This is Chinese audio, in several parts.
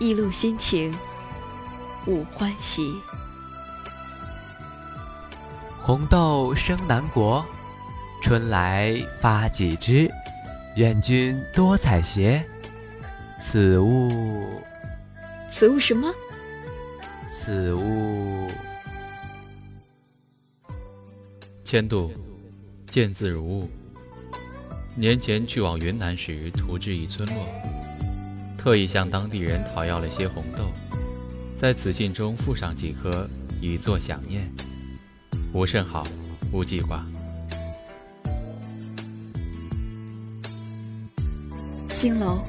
一路心情五欢喜。红豆生南国，春来发几枝。愿君多采撷，此物，此物什么？此物，千度，见字如晤。年前去往云南时，途至一村落，特意向当地人讨要了些红豆，在此信中附上几颗，以作想念。无甚好，无记挂。新楼，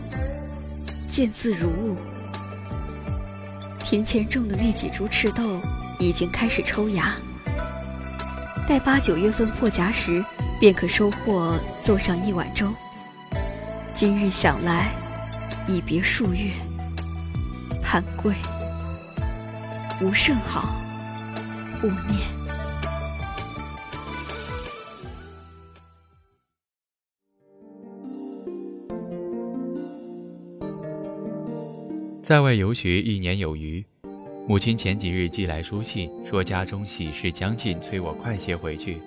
见字如晤。庭前种的那几株赤豆已经开始抽芽，待八九月份破荚时，便可收获做上一碗粥。今日想来，已别数月，盼归，无甚好，勿念。在外游学一年有余，母亲前几日寄来书信，说家中喜事将近，催我快些回去。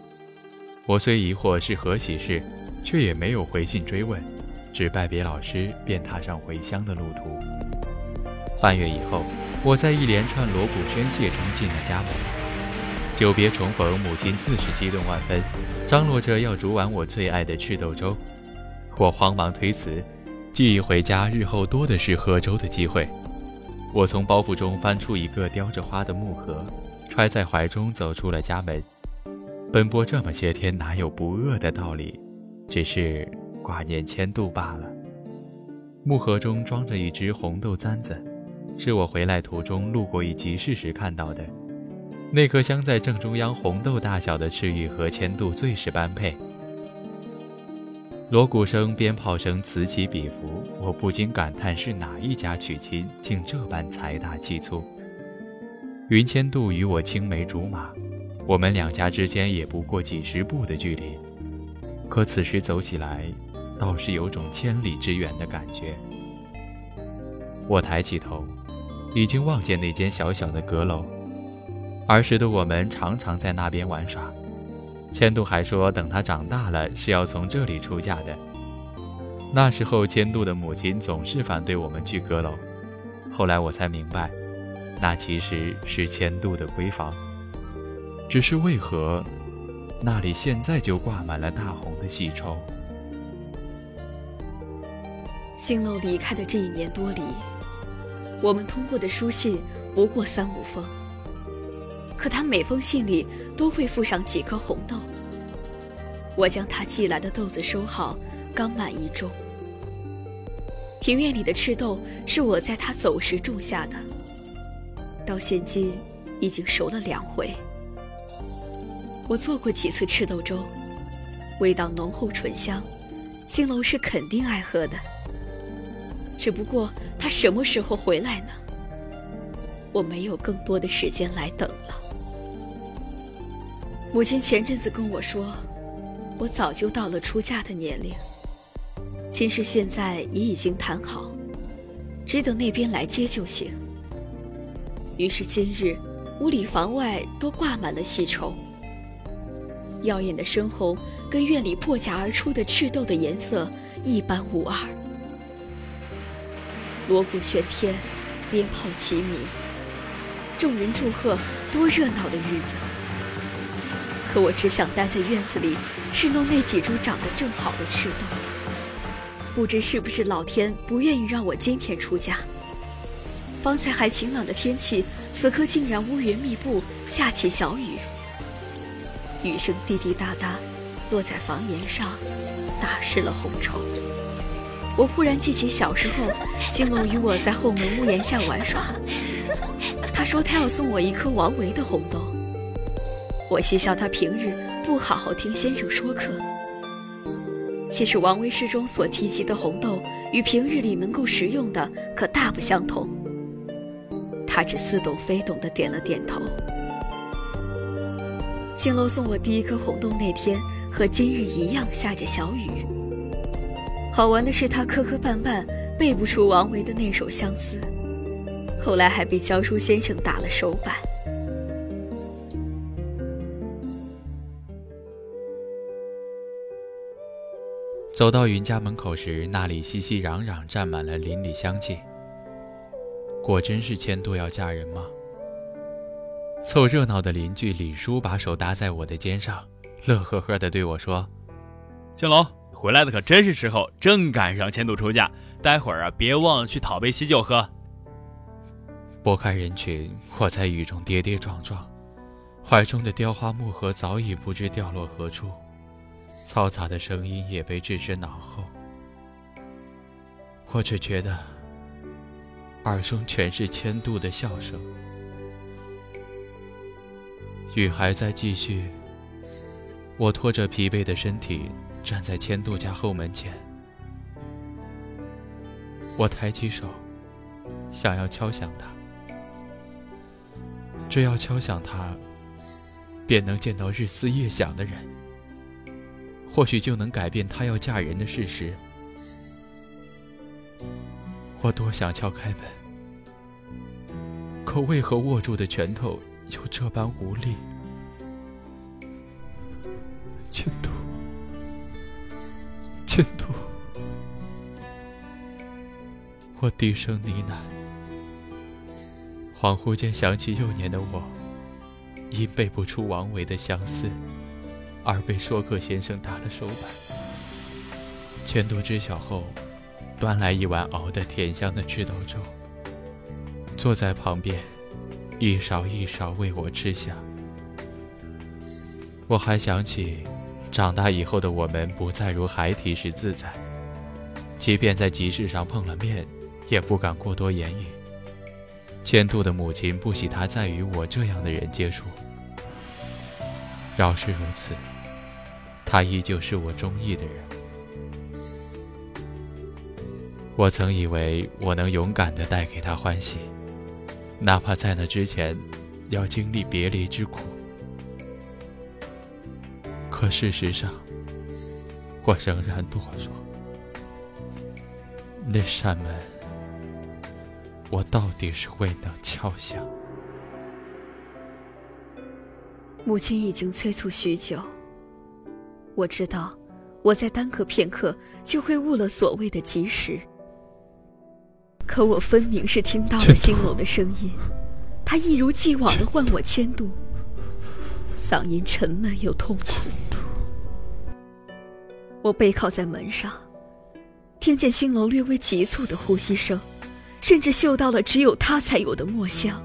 我虽疑惑是何喜事，却也没有回信追问，只拜别老师，便踏上回乡的路途。半月以后，我在一连串锣鼓喧泄中进了家门。久别重逢，母亲自是激动万分，张罗着要煮碗我最爱的赤豆粥。我慌忙推辞。记忆回家，日后多的是喝粥的机会。我从包袱中翻出一个雕着花的木盒，揣在怀中，走出了家门。奔波这么些天，哪有不饿的道理？只是挂念千度罢了。木盒中装着一只红豆簪子，是我回来途中路过一集市时看到的。那颗镶在正中央红豆大小的赤玉和千度最是般配。锣鼓声、鞭炮声此起彼伏，我不禁感叹：是哪一家娶亲，竟这般财大气粗？云千度与我青梅竹马，我们两家之间也不过几十步的距离，可此时走起来，倒是有种千里之远的感觉。我抬起头，已经望见那间小小的阁楼，儿时的我们常常在那边玩耍。千度还说，等他长大了是要从这里出嫁的。那时候，千度的母亲总是反对我们去阁楼。后来我才明白，那其实是千度的闺房。只是为何，那里现在就挂满了大红的喜绸？新楼离开的这一年多里，我们通过的书信不过三五封。可他每封信里都会附上几颗红豆。我将他寄来的豆子收好，刚满一盅。庭院里的赤豆是我在他走时种下的，到现今已经熟了两回。我做过几次赤豆粥，味道浓厚醇香，新楼是肯定爱喝的。只不过他什么时候回来呢？我没有更多的时间来等了。母亲前阵子跟我说，我早就到了出嫁的年龄，亲事现在也已经谈好，只等那边来接就行。于是今日屋里房外都挂满了喜绸，耀眼的深红跟院里破荚而出的赤豆的颜色一般无二。锣鼓喧天，鞭炮齐鸣，众人祝贺，多热闹的日子！可我只想待在院子里，侍弄那几株长得正好的赤豆。不知是不是老天不愿意让我今天出嫁？方才还晴朗的天气，此刻竟然乌云密布，下起小雨。雨声滴滴答答，落在房檐上，打湿了红绸。我忽然记起小时候，金龙与我在后门屋檐下玩耍。他说他要送我一颗王维的红豆。我嬉笑他平日不好好听先生说课。其实王维诗中所提及的红豆，与平日里能够食用的可大不相同。他只似懂非懂的点了点头。青楼送我第一颗红豆那天，和今日一样下着小雨。好玩的是，他磕磕绊绊背不出王维的那首相思，后来还被教书先生打了手板。走到云家门口时，那里熙熙攘攘，站满了邻里乡亲。果真是千度要嫁人吗？凑热闹的邻居李叔把手搭在我的肩上，乐呵呵地对我说：“兴龙，回来的可真是时候，正赶上千度出嫁。待会儿啊，别忘了去讨杯喜酒喝。”拨开人群，我在雨中跌跌撞撞，怀中的雕花木盒早已不知掉落何处。嘈杂的声音也被置之脑后，我只觉得耳中全是千度的笑声。雨还在继续，我拖着疲惫的身体站在千度家后门前，我抬起手，想要敲响它，只要敲响它，便能见到日思夜想的人。或许就能改变她要嫁人的事实。我多想敲开门，可为何握住的拳头又这般无力？千度，我低声呢喃，恍惚间想起幼年的我，因背不出王维的相思。而被说客先生打了手板。千度知晓后，端来一碗熬得甜香的赤豆粥，坐在旁边，一勺一勺喂我吃下。我还想起，长大以后的我们不再如孩提时自在，即便在集市上碰了面，也不敢过多言语。千度的母亲不喜他再与我这样的人接触。饶是如此。他依旧是我中意的人。我曾以为我能勇敢地带给他欢喜，哪怕在那之前要经历别离之苦。可事实上，我仍然懦弱。那扇门，我到底是未能敲响。母亲已经催促许久。我知道，我再耽搁片刻，就会误了所谓的吉时。可我分明是听到了兴隆的声音，他一如既往的唤我千度，嗓音沉闷又痛苦。我背靠在门上，听见新楼略微急促的呼吸声，甚至嗅到了只有他才有的墨香。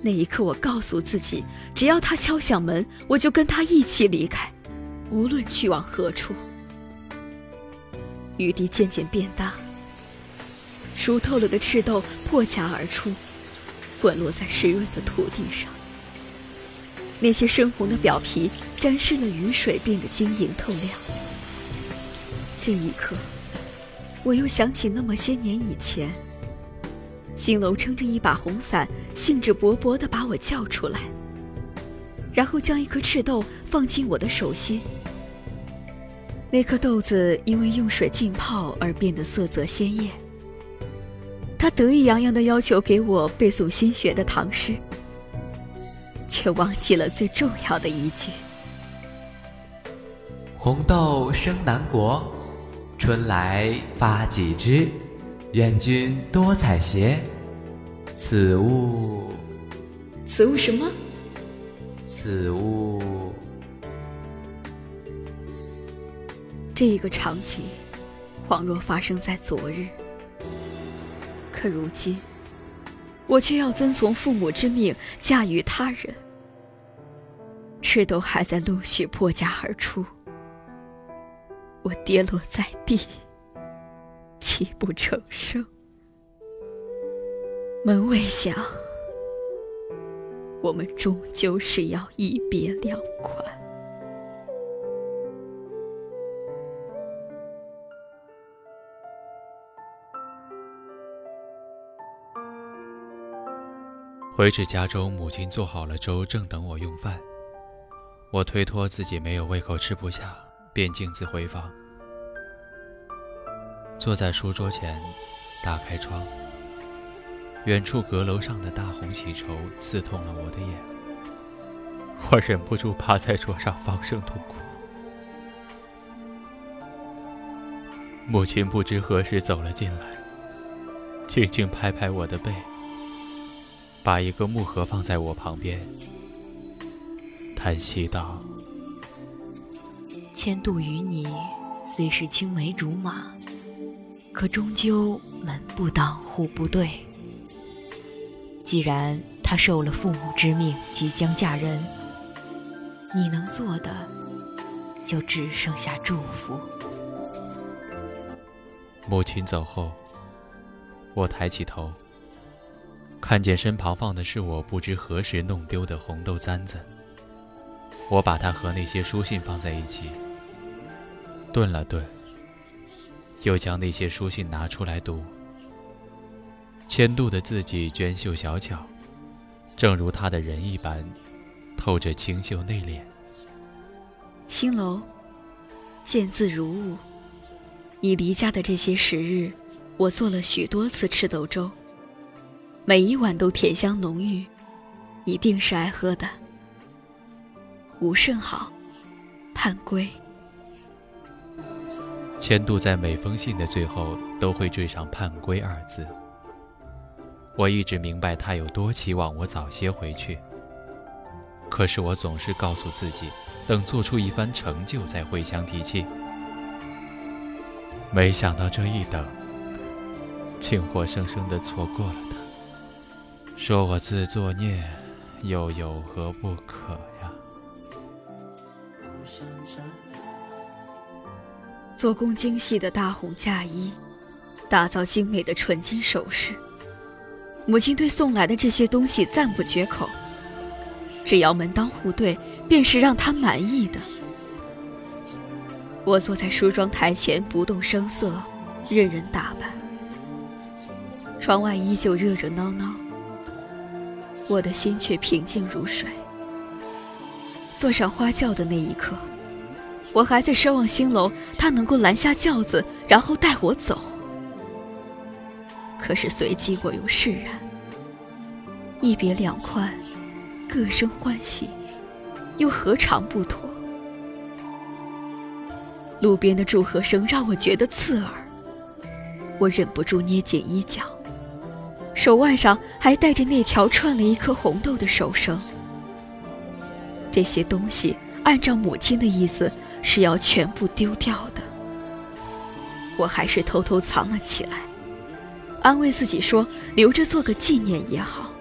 那一刻，我告诉自己，只要他敲响门，我就跟他一起离开。无论去往何处，雨滴渐渐变大，熟透了的赤豆破荚而出，滚落在湿润的土地上。那些深红的表皮沾湿了雨水，变得晶莹透亮。这一刻，我又想起那么些年以前，新楼撑着一把红伞，兴致勃勃地把我叫出来，然后将一颗赤豆放进我的手心。那颗豆子因为用水浸泡而变得色泽鲜艳。他得意洋洋地要求给我背诵新学的唐诗，却忘记了最重要的一句：“红豆生南国，春来发几枝，愿君多采撷。此物，此物什么？此物。”这一个场景，恍若发生在昨日。可如今，我却要遵从父母之命，嫁与他人。赤豆还在陆续破荚而出，我跌落在地，泣不成声。门未响，我们终究是要一别两宽。回至家中，母亲做好了粥，正等我用饭。我推脱自己没有胃口，吃不下，便径自回房，坐在书桌前，打开窗。远处阁楼上的大红喜绸刺痛了我的眼，我忍不住趴在桌上放声痛哭。母亲不知何时走了进来，轻轻拍拍我的背，把一个木盒放在我旁边，叹息道：“千度与你虽是青梅竹马，可终究门不当户不对。”既然她受了父母之命，即将嫁人，你能做的就只剩下祝福。母亲走后，我抬起头，看见身旁放的是我不知何时弄丢的红豆簪子。我把它和那些书信放在一起，顿了顿，又将那些书信拿出来读。千度的字迹娟秀小巧，正如他的人一般，透着清秀内敛。星楼，见字如晤。你离家的这些时日，我做了许多次赤豆粥，每一碗都甜香浓郁，一定是爱喝的。吾甚好，盼归。千度在每封信的最后都会缀上“盼归”二字。我一直明白他有多期望我早些回去，可是我总是告诉自己，等做出一番成就再回乡提亲。没想到这一等，竟活生生的错过了他。说我自作孽，又有何不可呀？做工精细的大红嫁衣，打造精美的纯金首饰。母亲对送来的这些东西赞不绝口，只要门当户对，便是让她满意的。我坐在梳妆台前不动声色，任人打扮。窗外依旧热热闹闹，我的心却平静如水。坐上花轿的那一刻，我还在奢望新楼他能够拦下轿子，然后带我走。可是随即我又释然，一别两宽，各生欢喜，又何尝不妥？路边的祝贺声让我觉得刺耳，我忍不住捏紧衣角，手腕上还戴着那条串了一颗红豆的手绳。这些东西按照母亲的意思是要全部丢掉的，我还是偷偷藏了起来。安慰自己说：“留着做个纪念也好。”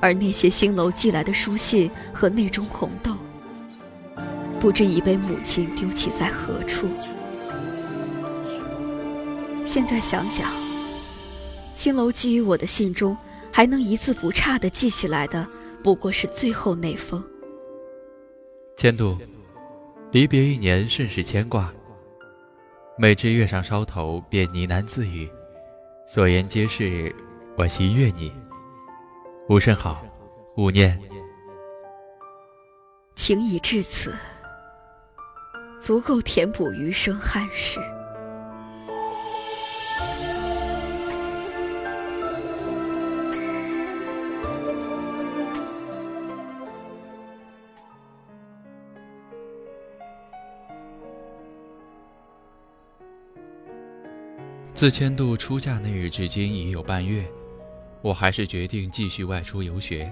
而那些新楼寄来的书信和那种红豆，不知已被母亲丢弃在何处。现在想想，新楼寄予我的信中，还能一字不差地记起来的，不过是最后那封。千度，离别一年，甚是牵挂。每至月上梢头，便呢喃自语，所言皆是我喜悦你。吾甚好，勿念。情已至此，足够填补余生憾事。自千度出嫁那日至今已有半月，我还是决定继续外出游学，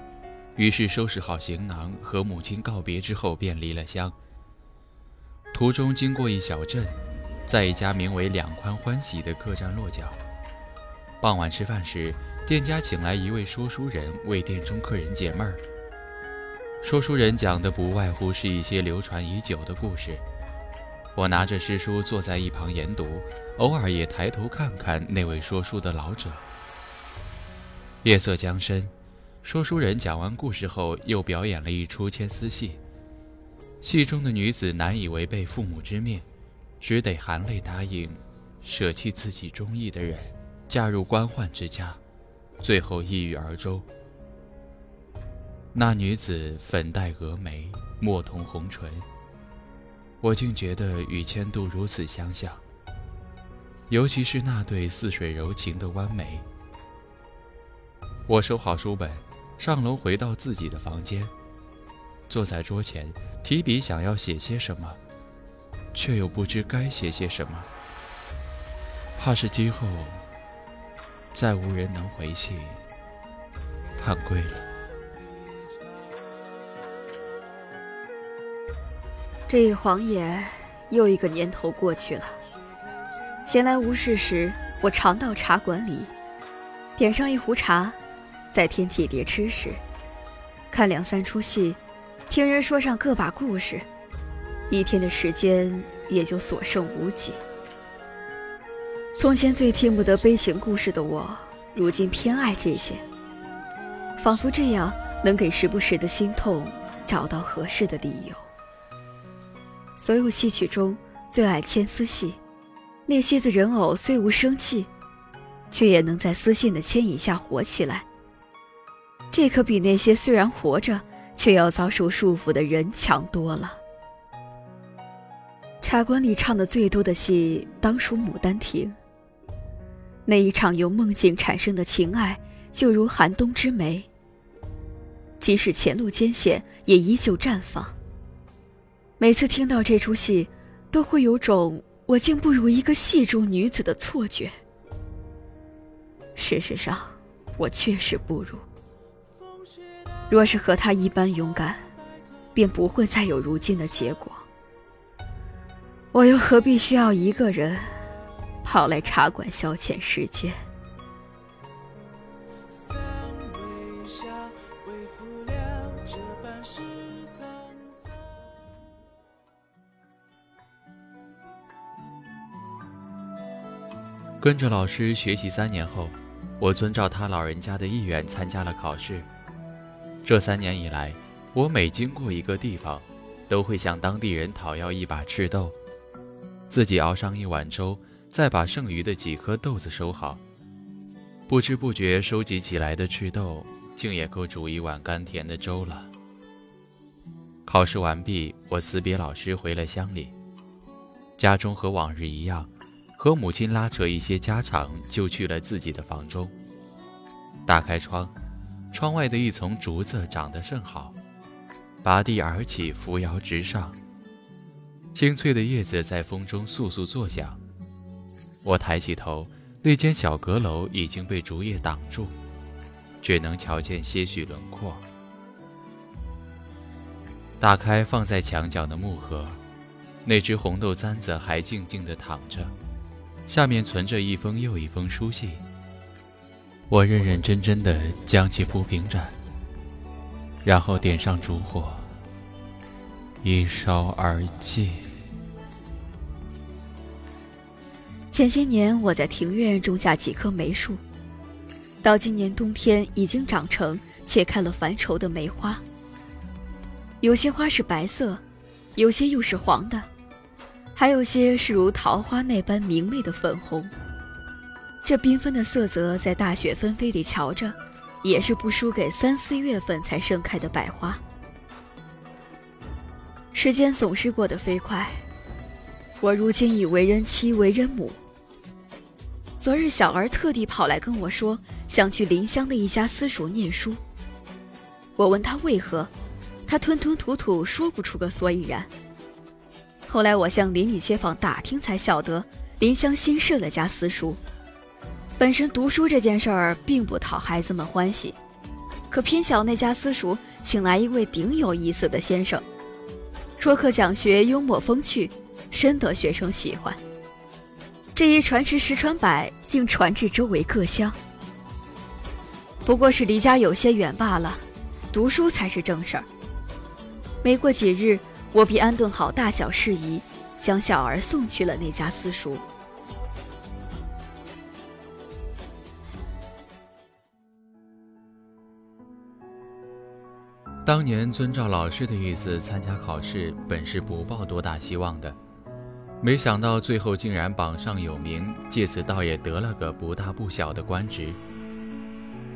于是收拾好行囊，和母亲告别之后便离了乡。途中经过一小镇，在一家名为“两宽欢喜”的客栈落脚。傍晚吃饭时，店家请来一位说书人为店中客人解闷儿。说书人讲的不外乎是一些流传已久的故事。我拿着诗书坐在一旁研读，偶尔也抬头看看那位说书的老者。夜色将深，说书人讲完故事后，又表演了一出牵丝戏。戏中的女子难以违背父母之命，只得含泪答应，舍弃自己中意的人，嫁入官宦之家，最后抑郁而终。那女子粉黛蛾眉，墨瞳红唇。我竟觉得与千度如此相像，尤其是那对似水柔情的弯眉，我收好书本，上楼回到自己的房间，坐在桌前，提笔想要写些什么，却又不知该写些什么，怕是今后再无人能回信，盼归了。这一晃眼，又一个年头过去了。闲来无事时，我常到茶馆里，点上一壶茶，再添几碟吃食，看两三出戏，听人说上个把故事，一天的时间也就所剩无几。从前最听不得悲情故事的我，如今偏爱这些，仿佛这样能给时不时的心痛找到合适的理由。所有戏曲中最爱牵丝戏，那些子人偶虽无生气，却也能在丝线的牵引下活起来。这可比那些虽然活着却要遭受束缚的人强多了。茶馆里唱的最多的戏，当属《牡丹亭》。那一场由梦境产生的情爱，就如寒冬之梅，即使前路艰险，也依旧绽放。每次听到这出戏，都会有种我竟不如一个戏中女子的错觉。事实上，我确实不如。若是和她一般勇敢，便不会再有如今的结果。我又何必需要一个人跑来茶馆消遣时间？跟着老师学习三年后，我遵照他老人家的意愿参加了考试。这三年以来，我每经过一个地方，都会向当地人讨要一把赤豆，自己熬上一碗粥，再把剩余的几颗豆子收好。不知不觉收集起来的赤豆，竟也够煮一碗甘甜的粥了。考试完毕，我辞别老师回了乡里，家中和往日一样。和母亲拉扯一些家常，就去了自己的房中。打开窗，窗外的一丛竹子长得甚好，拔地而起，扶摇直上。青翠的叶子在风中簌簌作响。我抬起头，那间小阁楼已经被竹叶挡住，只能瞧见些许轮廓。打开放在墙角的木盒，那只红豆簪子还静静地躺着。下面存着一封又一封书信，我认认真真的将其铺平着，然后点上烛火，一烧而尽。前些年我在庭院种下几棵梅树，到今年冬天已经长成且开了繁稠的梅花，有些花是白色，有些又是黄的。还有些是如桃花那般明媚的粉红，这缤纷的色泽在大雪纷飞里瞧着，也是不输给三四月份才盛开的百花。时间总是过得飞快，我如今已为人妻为人母。昨日小儿特地跑来跟我说，想去临湘的一家私塾念书。我问他为何，他吞吞吐吐说不出个所以然。后来我向邻里街坊打听，才晓得林湘新设了家私塾。本身读书这件事儿并不讨孩子们欢喜，可偏巧那家私塾请来一位顶有意思的先生，说课讲学幽默风趣，深得学生喜欢。这一传十，十传百，竟传至周围各乡。不过是离家有些远罢了，读书才是正事儿。没过几日。我便安顿好大小事宜，将小儿送去了那家私塾。当年遵照老师的意思参加考试，本是不抱多大希望的，没想到最后竟然榜上有名，借此倒也得了个不大不小的官职。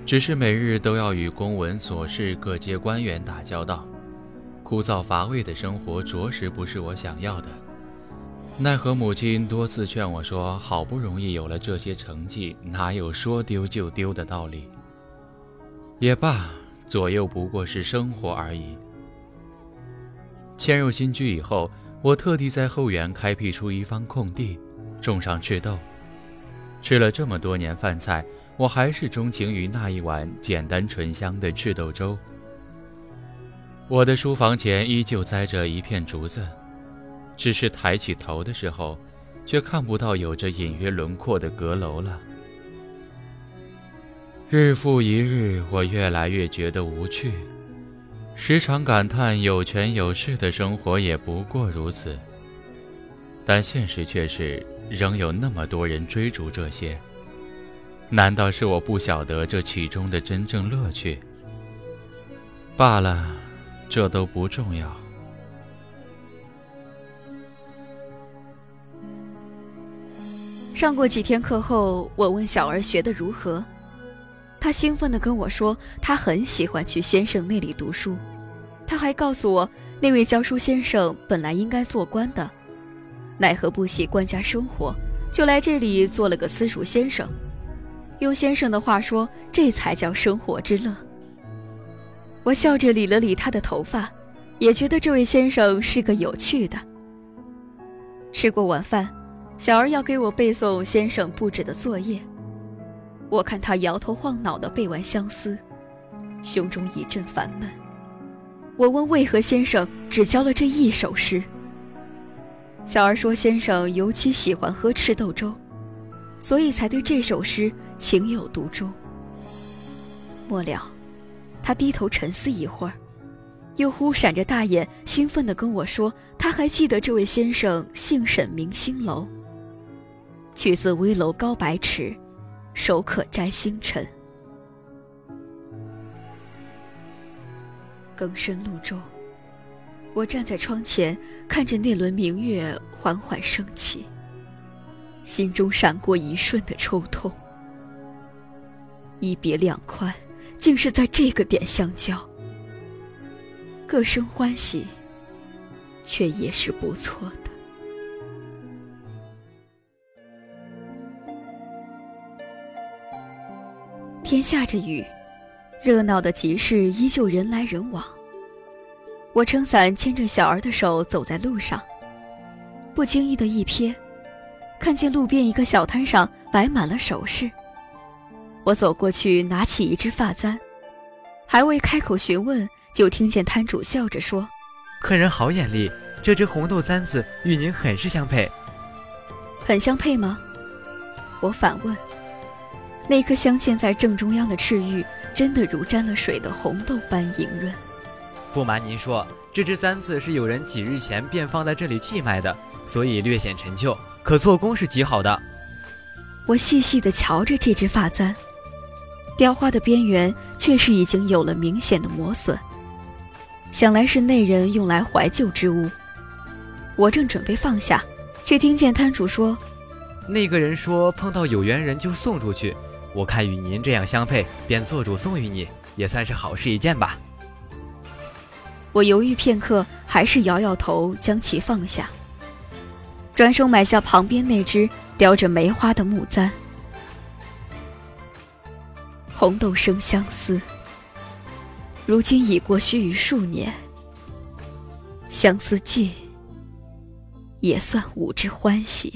只是每日都要与公文琐事、各界官员打交道。枯燥乏味的生活着实不是我想要的，奈何母亲多次劝我说：“好不容易有了这些成绩，哪有说丢就丢的道理？”也罢，左右不过是生活而已。迁入新居以后，我特地在后园开辟出一方空地，种上赤豆。吃了这么多年饭菜，我还是钟情于那一碗简单醇香的赤豆粥。我的书房前依旧栽着一片竹子，只是抬起头的时候，却看不到有着隐约轮廓的阁楼了。日复一日，我越来越觉得无趣，时常感叹有权有势的生活也不过如此。但现实却是，仍有那么多人追逐这些。难道是我不晓得这其中的真正乐趣？罢了，这都不重要。上过几天课后，我问小儿学得如何。他兴奋地跟我说，他很喜欢去先生那里读书。他还告诉我，那位教书先生本来应该做官的，奈何不喜官家生活，就来这里做了个私塾先生。用先生的话说，这才叫生活之乐。我笑着理了理他的头发，也觉得这位先生是个有趣的。吃过晚饭，小儿要给我背诵先生布置的作业。我看他摇头晃脑地背完相思，胸中一阵烦闷。我问为何先生只教了这一首诗。小儿说先生尤其喜欢喝赤豆粥，所以才对这首诗情有独钟。末了，他低头沉思一会儿，又忽闪着大眼，兴奋地跟我说，他还记得这位先生姓沈，名星楼，取自危楼高百尺。手可摘星辰。更深露重，我站在窗前，看着那轮明月缓缓升起，心中闪过一瞬的抽痛。一别两宽，竟是在这个点相交。各生欢喜，却也是不错的。天下着雨，热闹的集市依旧人来人往。我撑伞牵着小儿的手走在路上，不经意的一瞥，看见路边一个小摊上摆满了首饰。我走过去拿起一只发簪，还未开口询问，就听见摊主笑着说：“客人好眼力，这只红豆簪子与您很是相配。”很相配吗？我反问。那颗镶嵌在正中央的赤玉，真的如沾了水的红豆般莹润。不瞒您说，这只簪子是有人几日前便放在这里寄卖的，所以略显陈旧，可做工是极好的。我细细地瞧着这只发簪，雕花的边缘却是已经有了明显的磨损，想来是那人用来怀旧之物。我正准备放下，却听见摊主说：“那个人说碰到有缘人就送出去。”我看与您这样相配，便做主送与你，也算是好事一件吧。我犹豫片刻，还是摇摇头，将其放下，转手买下旁边那只雕着梅花的木簪。红豆生相思，如今已过须臾数年，相思尽，也算吾之欢喜。